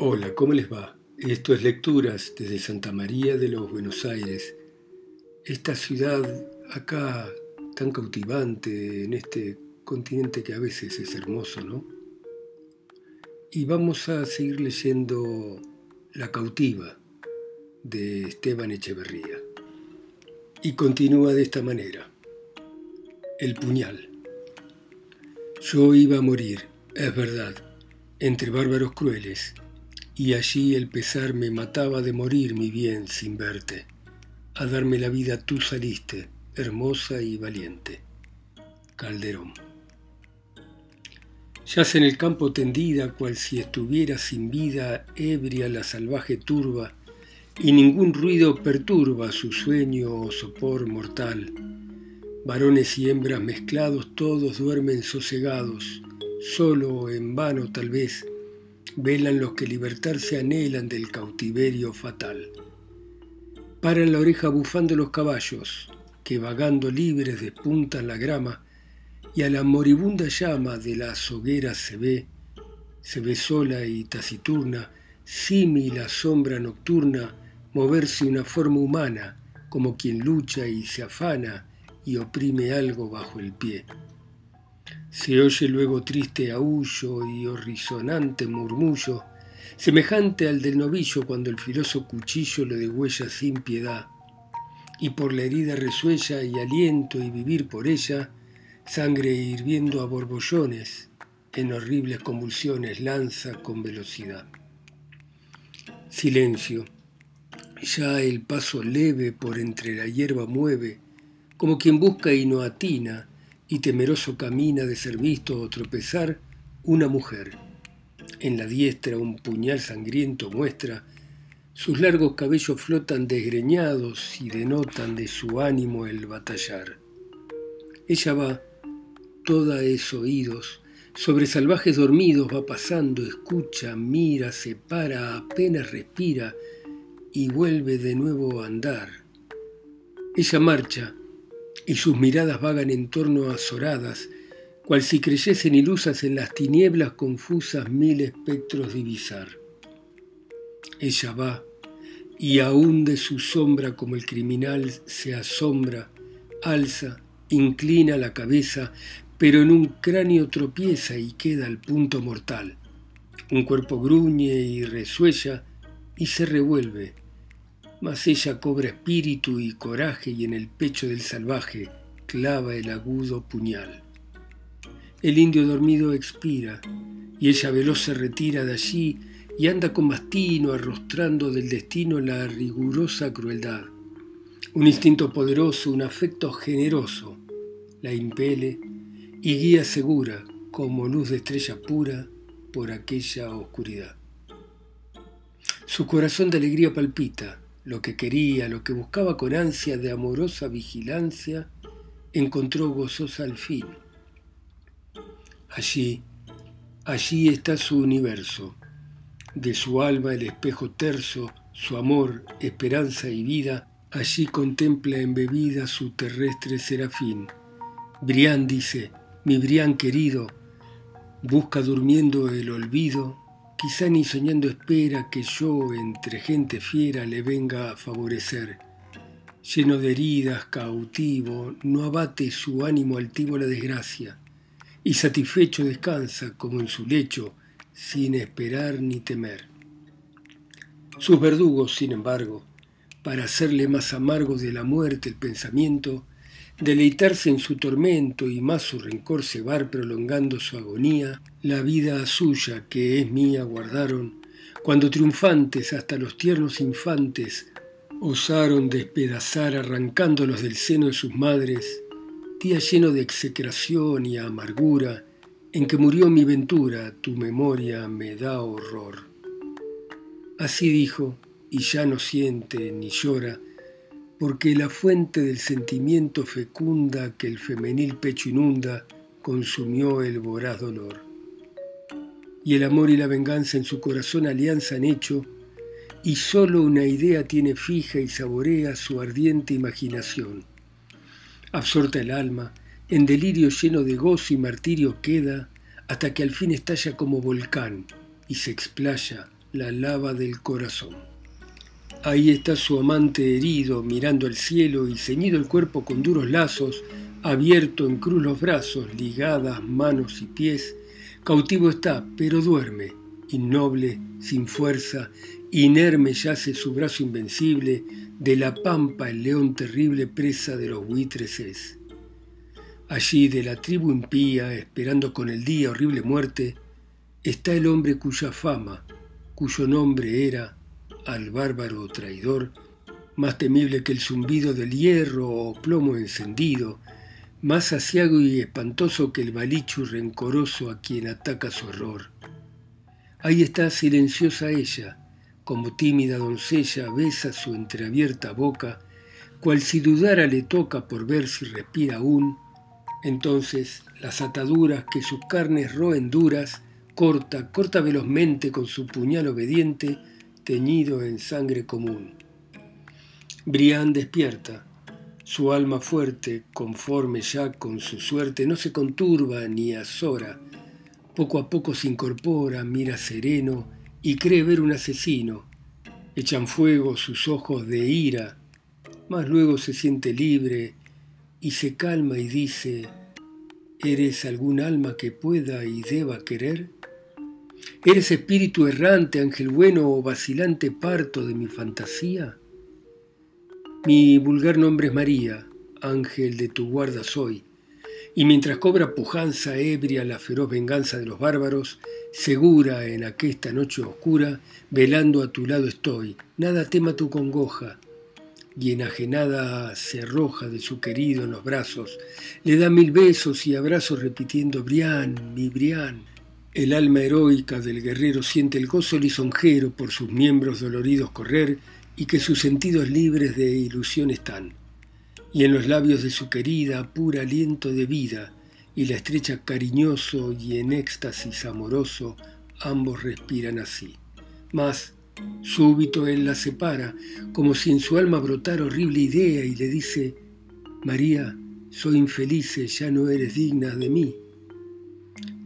Hola, ¿cómo les va? Esto es Lecturas desde Santa María de los Buenos Aires. Esta ciudad acá tan cautivante en este continente que a veces es hermoso, ¿no? Y vamos a seguir leyendo La cautiva de Esteban Echeverría. Y continúa de esta manera. El puñal. Yo iba a morir, es verdad, entre bárbaros crueles y allí el pesar me mataba de morir mi bien sin verte. A darme la vida tú saliste, hermosa y valiente. Calderón. Yace en el campo tendida, cual si estuviera sin vida, ebria la salvaje turba, y ningún ruido perturba su sueño o sopor mortal. Varones y hembras mezclados todos duermen sosegados, solo en vano tal vez, velan los que libertarse anhelan del cautiverio fatal. Paran la oreja bufando los caballos, que vagando libres despuntan la grama, y a la moribunda llama de las hogueras se ve, se ve sola y taciturna, simi la sombra nocturna, moverse una forma humana, como quien lucha y se afana y oprime algo bajo el pie. Se oye luego triste aullo y horrisonante murmullo, semejante al del novillo cuando el filoso cuchillo le degüella sin piedad, y por la herida resuella y aliento y vivir por ella, sangre hirviendo a borbollones, en horribles convulsiones lanza con velocidad. Silencio. Ya el paso leve por entre la hierba mueve, como quien busca y no atina, y temeroso camina de ser visto o tropezar una mujer. En la diestra un puñal sangriento muestra, sus largos cabellos flotan desgreñados y denotan de su ánimo el batallar. Ella va, toda es oídos, sobre salvajes dormidos va pasando, escucha, mira, se para, apenas respira y vuelve de nuevo a andar. Ella marcha, y sus miradas vagan en torno azoradas, cual si creyesen ilusas en las tinieblas confusas mil espectros divisar. Ella va, y aún de su sombra como el criminal se asombra, alza, inclina la cabeza, pero en un cráneo tropieza y queda al punto mortal. Un cuerpo gruñe y resuella y se revuelve, mas ella cobra espíritu y coraje y en el pecho del salvaje clava el agudo puñal. El indio dormido expira y ella veloz se retira de allí y anda con mastino arrostrando del destino la rigurosa crueldad. Un instinto poderoso, un afecto generoso la impele y guía segura como luz de estrella pura por aquella oscuridad. Su corazón de alegría palpita, lo que quería, lo que buscaba con ansia de amorosa vigilancia, encontró gozosa al fin. Allí, allí está su universo, de su alma el espejo terso, su amor, esperanza y vida, allí contempla embebida su terrestre serafín. Brián dice, mi Brián querido, busca durmiendo el olvido Quizá ni soñando espera que yo entre gente fiera le venga a favorecer. Lleno de heridas, cautivo, no abate su ánimo altivo la desgracia, y satisfecho descansa como en su lecho, sin esperar ni temer. Sus verdugos, sin embargo, para hacerle más amargo de la muerte el pensamiento, deleitarse en su tormento y más su rencor cebar prolongando su agonía, la vida suya que es mía guardaron, cuando triunfantes hasta los tiernos infantes osaron despedazar arrancándolos del seno de sus madres, día lleno de execración y amargura, en que murió mi ventura, tu memoria me da horror. Así dijo, y ya no siente ni llora, porque la fuente del sentimiento fecunda que el femenil pecho inunda consumió el voraz dolor. Y el amor y la venganza en su corazón alianza han hecho, y sólo una idea tiene fija y saborea su ardiente imaginación. Absorta el alma, en delirio lleno de gozo y martirio queda, hasta que al fin estalla como volcán y se explaya, la lava del corazón. Ahí está su amante herido, mirando al cielo y ceñido el cuerpo con duros lazos, abierto en cruz los brazos, ligadas manos y pies. Cautivo está, pero duerme, innoble, sin fuerza, inerme yace su brazo invencible, de la pampa el león terrible presa de los buitres es. Allí de la tribu impía, esperando con el día horrible muerte, está el hombre cuya fama, cuyo nombre era, al bárbaro traidor, más temible que el zumbido del hierro o plomo encendido, más asiago y espantoso que el balichu rencoroso a quien ataca su horror. Ahí está silenciosa ella, como tímida doncella besa su entreabierta boca, cual si dudara le toca por ver si respira aún, entonces las ataduras que sus carnes roen duras, corta, corta velozmente con su puñal obediente, teñido en sangre común. Brián despierta, su alma fuerte, conforme ya con su suerte, no se conturba ni azora, poco a poco se incorpora, mira sereno y cree ver un asesino. Echan fuego sus ojos de ira, mas luego se siente libre y se calma y dice, ¿eres algún alma que pueda y deba querer? ¿Eres espíritu errante, ángel bueno o vacilante parto de mi fantasía? Mi vulgar nombre es María, ángel de tu guarda soy, y mientras cobra pujanza ebria la feroz venganza de los bárbaros, segura en aquesta noche oscura, velando a tu lado estoy, nada tema tu congoja, y enajenada se arroja de su querido en los brazos, le da mil besos y abrazos repitiendo, Brián, mi Brián, el alma heroica del guerrero siente el gozo lisonjero por sus miembros doloridos correr y que sus sentidos libres de ilusión están. Y en los labios de su querida pura aliento de vida y la estrecha cariñoso y en éxtasis amoroso ambos respiran así. Mas, súbito él la separa, como si en su alma brotara horrible idea y le dice, María, soy infeliz, ya no eres digna de mí.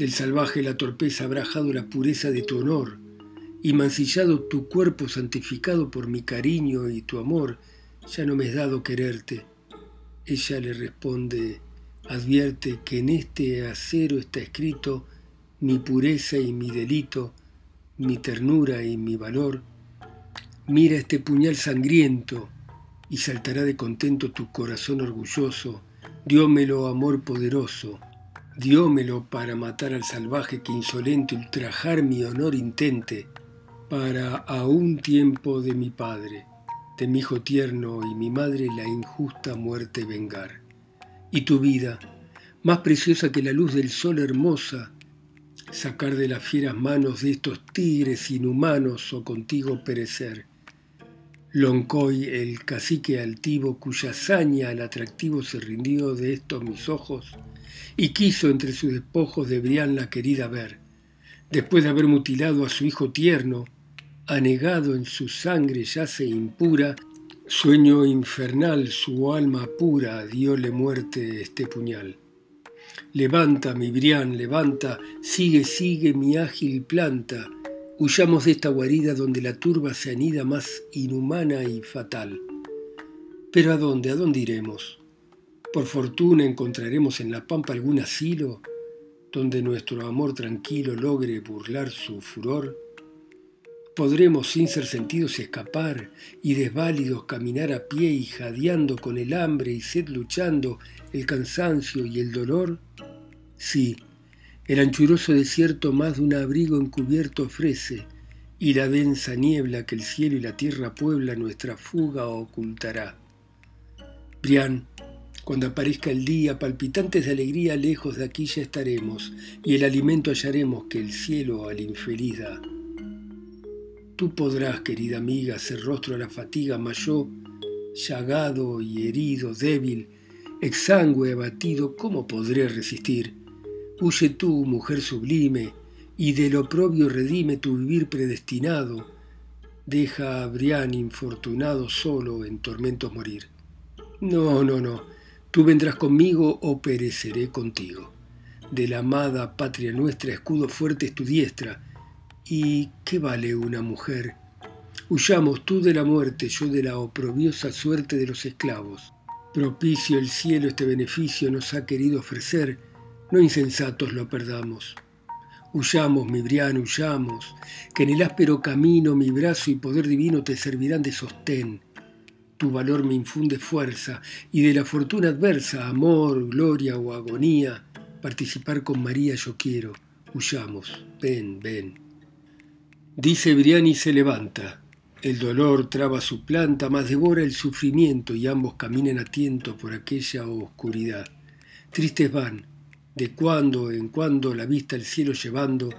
Del salvaje la torpeza ha brajado la pureza de tu honor, y mancillado tu cuerpo santificado por mi cariño y tu amor, ya no me es dado quererte. Ella le responde, advierte que en este acero está escrito mi pureza y mi delito, mi ternura y mi valor. Mira este puñal sangriento y saltará de contento tu corazón orgulloso, diómelo amor poderoso diómelo para matar al salvaje que insolente ultrajar mi honor intente, para a un tiempo de mi padre, de mi hijo tierno y mi madre la injusta muerte vengar. Y tu vida, más preciosa que la luz del sol hermosa, sacar de las fieras manos de estos tigres inhumanos o contigo perecer. Loncoy, el cacique altivo, cuya hazaña al atractivo se rindió de estos mis ojos, y quiso entre sus despojos de Brián la querida ver. Después de haber mutilado a su hijo tierno, anegado en su sangre yace impura, sueño infernal su alma pura, diole muerte este puñal. Levanta, mi Brián, levanta, sigue, sigue mi ágil planta, huyamos de esta guarida donde la turba se anida más inhumana y fatal. Pero ¿a dónde, a dónde iremos? Por fortuna encontraremos en la pampa algún asilo donde nuestro amor tranquilo logre burlar su furor. Podremos sin ser sentidos escapar y desválidos caminar a pie y jadeando con el hambre y sed luchando el cansancio y el dolor. Sí, el anchuroso desierto más de un abrigo encubierto ofrece y la densa niebla que el cielo y la tierra puebla nuestra fuga ocultará. Brian, cuando aparezca el día, palpitantes de alegría, lejos de aquí ya estaremos, y el alimento hallaremos que el cielo al infeliz da. Tú podrás, querida amiga, hacer rostro a la fatiga, mas yo, llagado y herido, débil, exangüe, abatido, ¿cómo podré resistir? Huye tú, mujer sublime, y del oprobio redime tu vivir predestinado. Deja a Brián infortunado solo en tormentos morir. No, no, no, Tú vendrás conmigo o pereceré contigo. De la amada patria nuestra, escudo fuerte es tu diestra, ¿Y qué vale una mujer? Huyamos tú de la muerte, yo de la oprobiosa suerte de los esclavos. Propicio el cielo este beneficio nos ha querido ofrecer, no insensatos lo perdamos. Huyamos, mi Brian, huyamos, que en el áspero camino mi brazo y poder divino te servirán de sostén. Tu valor me infunde fuerza, y de la fortuna adversa, amor, gloria o agonía, participar con María yo quiero. Huyamos, ven, ven. Dice Brian y se levanta. El dolor traba su planta, mas devora el sufrimiento y ambos caminan a tiento por aquella oscuridad. Tristes van, de cuando en cuando la vista al cielo llevando,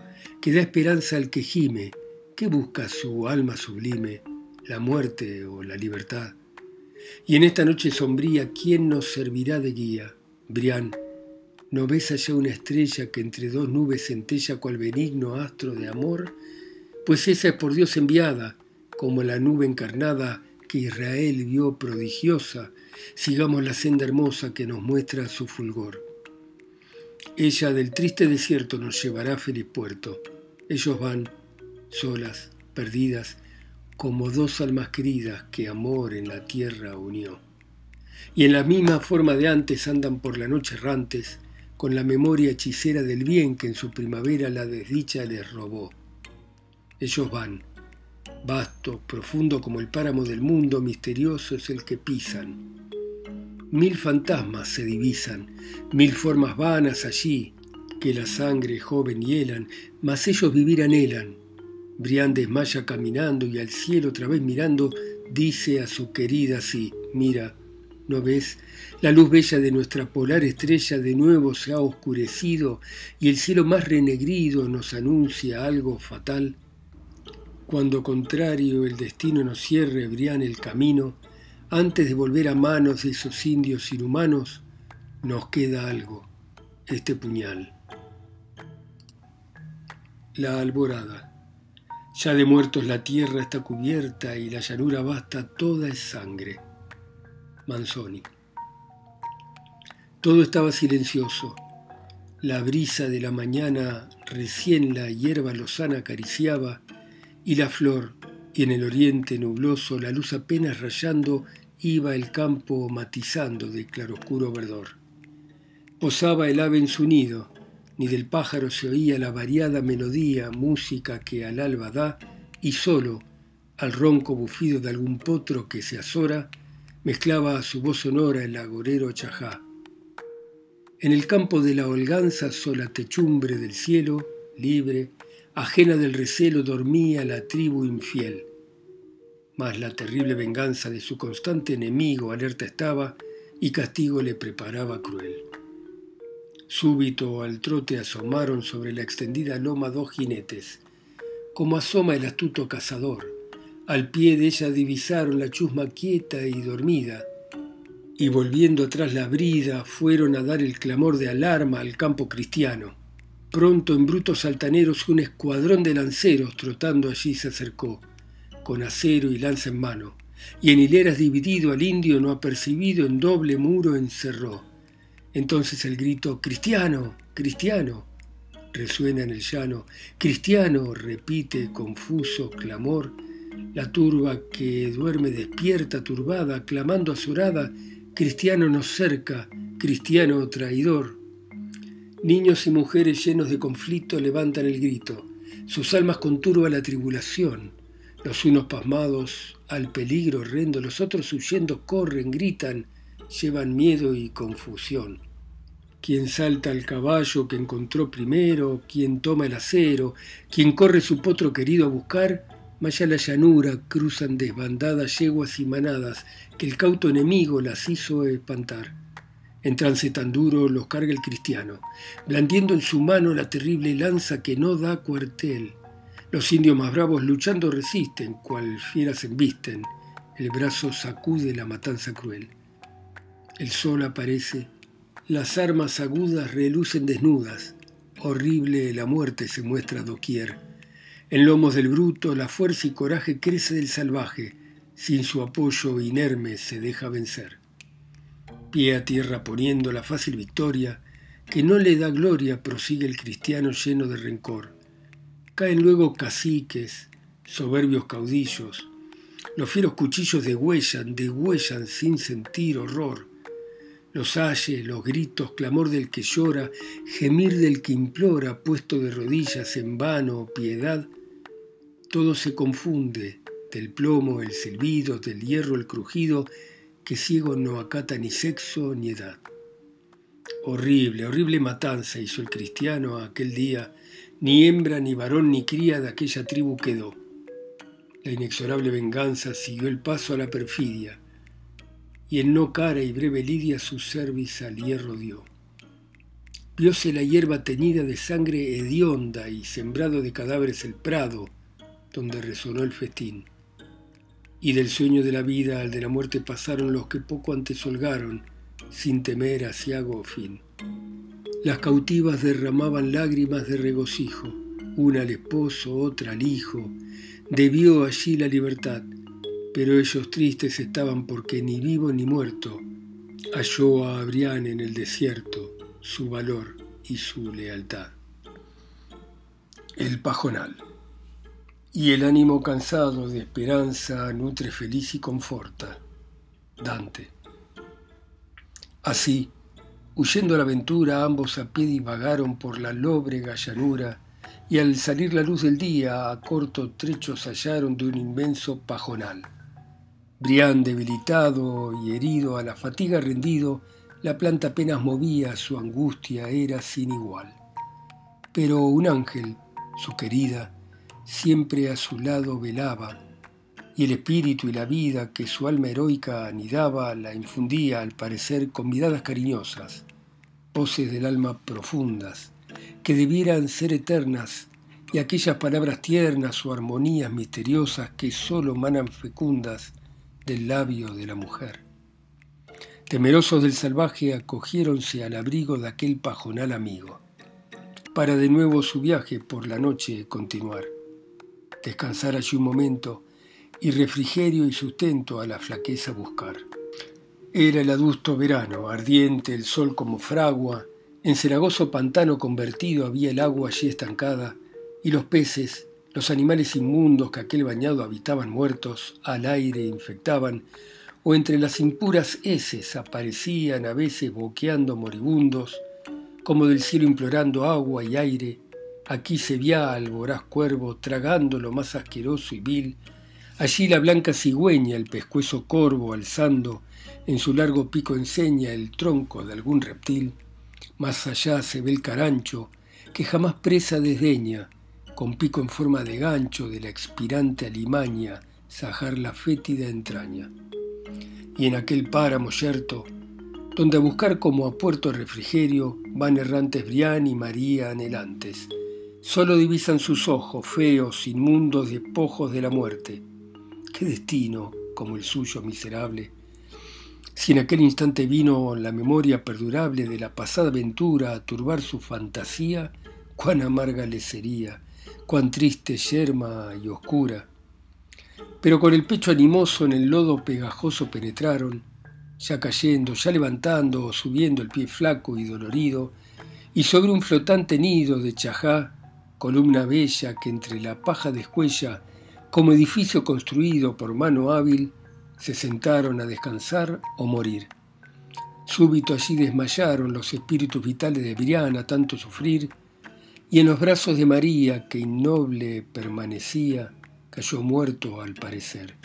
que da esperanza al que gime, que busca su alma sublime, la muerte o la libertad. Y en esta noche sombría, ¿quién nos servirá de guía? Brián, ¿no ves allá una estrella que entre dos nubes centella cual benigno astro de amor? Pues esa es por Dios enviada, como la nube encarnada que Israel vio prodigiosa, sigamos la senda hermosa que nos muestra su fulgor. Ella del triste desierto nos llevará a feliz puerto. Ellos van, solas, perdidas, como dos almas queridas que amor en la tierra unió. Y en la misma forma de antes andan por la noche errantes, con la memoria hechicera del bien que en su primavera la desdicha les robó. Ellos van, vasto, profundo como el páramo del mundo, misterioso es el que pisan Mil fantasmas se divisan, mil formas vanas allí, que la sangre joven hielan, mas ellos vivir anhelan. Brian desmaya caminando y al cielo otra vez mirando, dice a su querida así, mira, ¿no ves? La luz bella de nuestra polar estrella de nuevo se ha oscurecido y el cielo más renegrido nos anuncia algo fatal. Cuando contrario el destino nos cierre, Brian, el camino, antes de volver a manos de esos indios inhumanos, nos queda algo, este puñal. La alborada. Ya de muertos la tierra está cubierta y la llanura basta toda es sangre. Manzoni. Todo estaba silencioso. La brisa de la mañana recién la hierba lozana acariciaba y la flor, y en el oriente nubloso la luz apenas rayando iba el campo matizando de claroscuro verdor. Posaba el ave en su nido, ni del pájaro se oía la variada melodía, música que al alba da, y solo, al ronco bufido de algún potro que se azora, mezclaba a su voz sonora el agorero chajá. En el campo de la holganza sola techumbre del cielo, libre, ajena del recelo, dormía la tribu infiel mas la terrible venganza de su constante enemigo alerta estaba y castigo le preparaba cruel. Súbito al trote asomaron sobre la extendida loma dos jinetes, como asoma el astuto cazador. Al pie de ella divisaron la chusma quieta y dormida, y volviendo atrás la brida fueron a dar el clamor de alarma al campo cristiano. Pronto en brutos altaneros un escuadrón de lanceros trotando allí se acercó con acero y lanza en mano, y en hileras dividido al indio no apercibido en doble muro encerró. Entonces el grito, Cristiano, Cristiano, resuena en el llano, Cristiano, repite confuso clamor, la turba que duerme despierta turbada, clamando azorada, Cristiano nos cerca, Cristiano traidor. Niños y mujeres llenos de conflicto levantan el grito, sus almas conturba la tribulación, los unos pasmados al peligro horrendo, los otros huyendo corren, gritan, llevan miedo y confusión. Quien salta al caballo que encontró primero, quien toma el acero, quien corre su potro querido a buscar, allá la llanura cruzan desbandadas yeguas y manadas que el cauto enemigo las hizo espantar. En trance tan duro los carga el cristiano, blandiendo en su mano la terrible lanza que no da cuartel los indios más bravos luchando resisten, cual fieras embisten, el brazo sacude la matanza cruel. El sol aparece, las armas agudas relucen desnudas, horrible la muerte se muestra doquier. En lomos del bruto la fuerza y coraje crece del salvaje, sin su apoyo inerme se deja vencer. Pie a tierra poniendo la fácil victoria, que no le da gloria, prosigue el cristiano lleno de rencor Caen luego caciques, soberbios caudillos. Los fieros cuchillos degüellan, degüellan sin sentir horror. Los ayes, los gritos, clamor del que llora, gemir del que implora, puesto de rodillas en vano, piedad, todo se confunde, del plomo el silbido, del hierro el crujido, que ciego no acata ni sexo ni edad. Horrible, horrible matanza hizo el cristiano aquel día, ni hembra, ni varón, ni cría de aquella tribu quedó. La inexorable venganza siguió el paso a la perfidia, y en no cara y breve lidia su cerviz al hierro dio. Vióse la hierba teñida de sangre hedionda y sembrado de cadáveres el prado, donde resonó el festín. Y del sueño de la vida al de la muerte pasaron los que poco antes holgaron, sin temer asiago o fin. Las cautivas derramaban lágrimas de regocijo, una al esposo, otra al hijo, debió allí la libertad, pero ellos tristes estaban porque ni vivo ni muerto halló a Abrián en el desierto su valor y su lealtad. El pajonal. Y el ánimo cansado de esperanza nutre feliz y conforta. Dante. Así, huyendo a la aventura, ambos a pie divagaron por la lóbrega llanura, y al salir la luz del día, a corto trecho hallaron de un inmenso pajonal. Brián, debilitado y herido, a la fatiga rendido, la planta apenas movía, su angustia era sin igual. Pero un ángel, su querida, siempre a su lado velaba, y el espíritu y la vida que su alma heroica anidaba la infundía al parecer con miradas cariñosas, voces del alma profundas, que debieran ser eternas, y aquellas palabras tiernas o armonías misteriosas que sólo manan fecundas del labio de la mujer. Temerosos del salvaje acogiéronse al abrigo de aquel pajonal amigo, para de nuevo su viaje por la noche continuar, descansar allí un momento, y refrigerio y sustento a la flaqueza buscar. Era el adusto verano, ardiente el sol como fragua, en cenagoso pantano convertido había el agua allí estancada, y los peces, los animales inmundos que aquel bañado habitaban muertos, al aire infectaban, o entre las impuras heces aparecían a veces boqueando moribundos, como del cielo implorando agua y aire, aquí se veía al voraz cuervo tragando lo más asqueroso y vil, Allí la blanca cigüeña, el pescuezo corvo alzando, en su largo pico enseña el tronco de algún reptil. Más allá se ve el carancho, que jamás presa desdeña, con pico en forma de gancho de la expirante alimaña, sajar la fétida entraña. Y en aquel páramo yerto, donde a buscar como a puerto refrigerio van errantes Brián y María anhelantes, solo divisan sus ojos feos, inmundos despojos de la muerte qué destino como el suyo miserable. Si en aquel instante vino la memoria perdurable de la pasada aventura a turbar su fantasía, cuán amarga le sería, cuán triste, yerma y oscura. Pero con el pecho animoso en el lodo pegajoso penetraron, ya cayendo, ya levantando o subiendo el pie flaco y dolorido, y sobre un flotante nido de chajá, columna bella que entre la paja descuella como edificio construido por mano hábil, se sentaron a descansar o morir. Súbito allí desmayaron los espíritus vitales de Briana tanto sufrir, y en los brazos de María, que innoble permanecía, cayó muerto al parecer.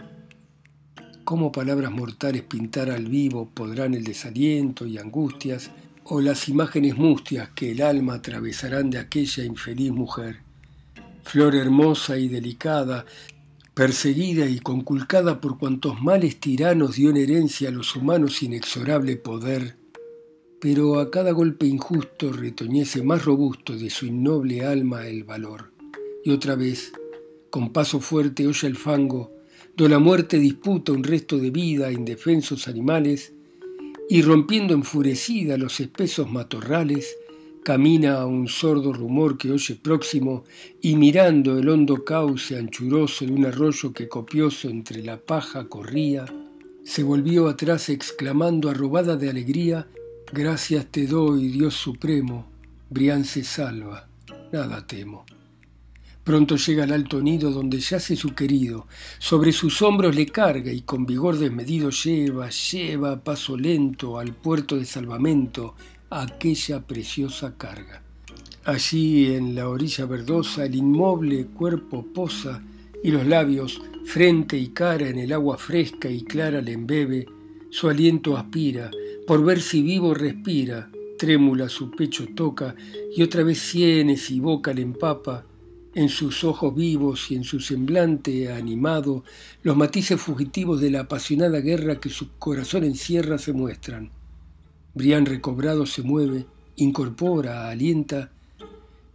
¿Cómo palabras mortales pintar al vivo podrán el desaliento y angustias, o las imágenes mustias que el alma atravesarán de aquella infeliz mujer? Flor hermosa y delicada, perseguida y conculcada por cuantos males tiranos dio en herencia a los humanos inexorable poder, pero a cada golpe injusto retoñece más robusto de su innoble alma el valor. Y otra vez, con paso fuerte oye el fango, do la muerte disputa un resto de vida a indefensos animales, y rompiendo enfurecida los espesos matorrales, camina a un sordo rumor que oye próximo y mirando el hondo cauce anchuroso de un arroyo que copioso entre la paja corría, se volvió atrás exclamando arrobada de alegría, gracias te doy, Dios supremo, Brián se salva, nada temo. Pronto llega al alto nido donde yace su querido, sobre sus hombros le carga y con vigor desmedido lleva, lleva a paso lento al puerto de salvamento aquella preciosa carga. Allí en la orilla verdosa el inmoble cuerpo posa y los labios, frente y cara en el agua fresca y clara le embebe, su aliento aspira, por ver si vivo respira, trémula su pecho toca y otra vez sienes y boca le empapa, en sus ojos vivos y en su semblante animado, los matices fugitivos de la apasionada guerra que su corazón encierra se muestran. Brián recobrado se mueve, incorpora, alienta,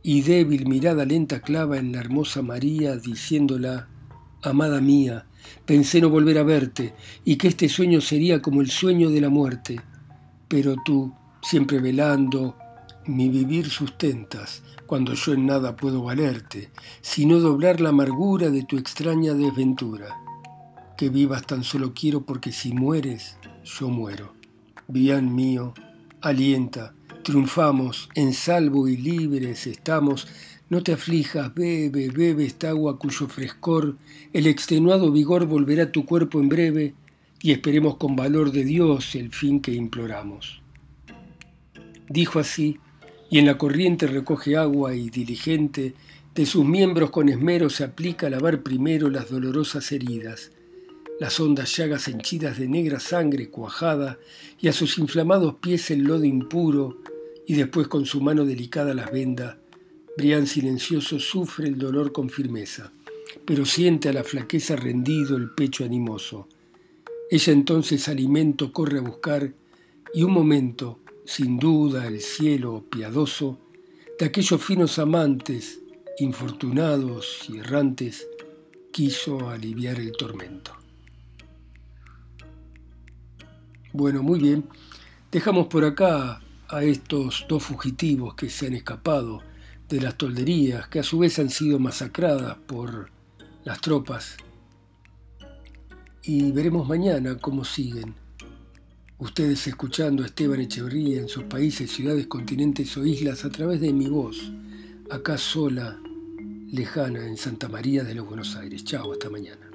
y débil mirada lenta clava en la hermosa María, diciéndola, Amada mía, pensé no volver a verte, y que este sueño sería como el sueño de la muerte. Pero tú, siempre velando, mi vivir sustentas, cuando yo en nada puedo valerte, sino doblar la amargura de tu extraña desventura. Que vivas tan solo quiero porque si mueres, yo muero. Bien mío, alienta, triunfamos, en salvo y libres estamos. No te aflijas, bebe, bebe esta agua cuyo frescor, el extenuado vigor volverá a tu cuerpo en breve, y esperemos con valor de Dios el fin que imploramos. Dijo así, y en la corriente recoge agua y diligente, de sus miembros con esmero se aplica a lavar primero las dolorosas heridas, las hondas llagas henchidas de negra sangre cuajada, y a sus inflamados pies el lodo impuro, y después con su mano delicada las venda. Brián silencioso sufre el dolor con firmeza, pero siente a la flaqueza rendido el pecho animoso. Ella entonces alimento corre a buscar, y un momento, sin duda el cielo piadoso, de aquellos finos amantes, infortunados y errantes, quiso aliviar el tormento. Bueno, muy bien. Dejamos por acá a estos dos fugitivos que se han escapado de las tolderías, que a su vez han sido masacradas por las tropas. Y veremos mañana cómo siguen Ustedes escuchando a Esteban Echeverría en sus países, ciudades, continentes o islas a través de mi voz, acá sola, lejana, en Santa María de los Buenos Aires. Chao, hasta mañana.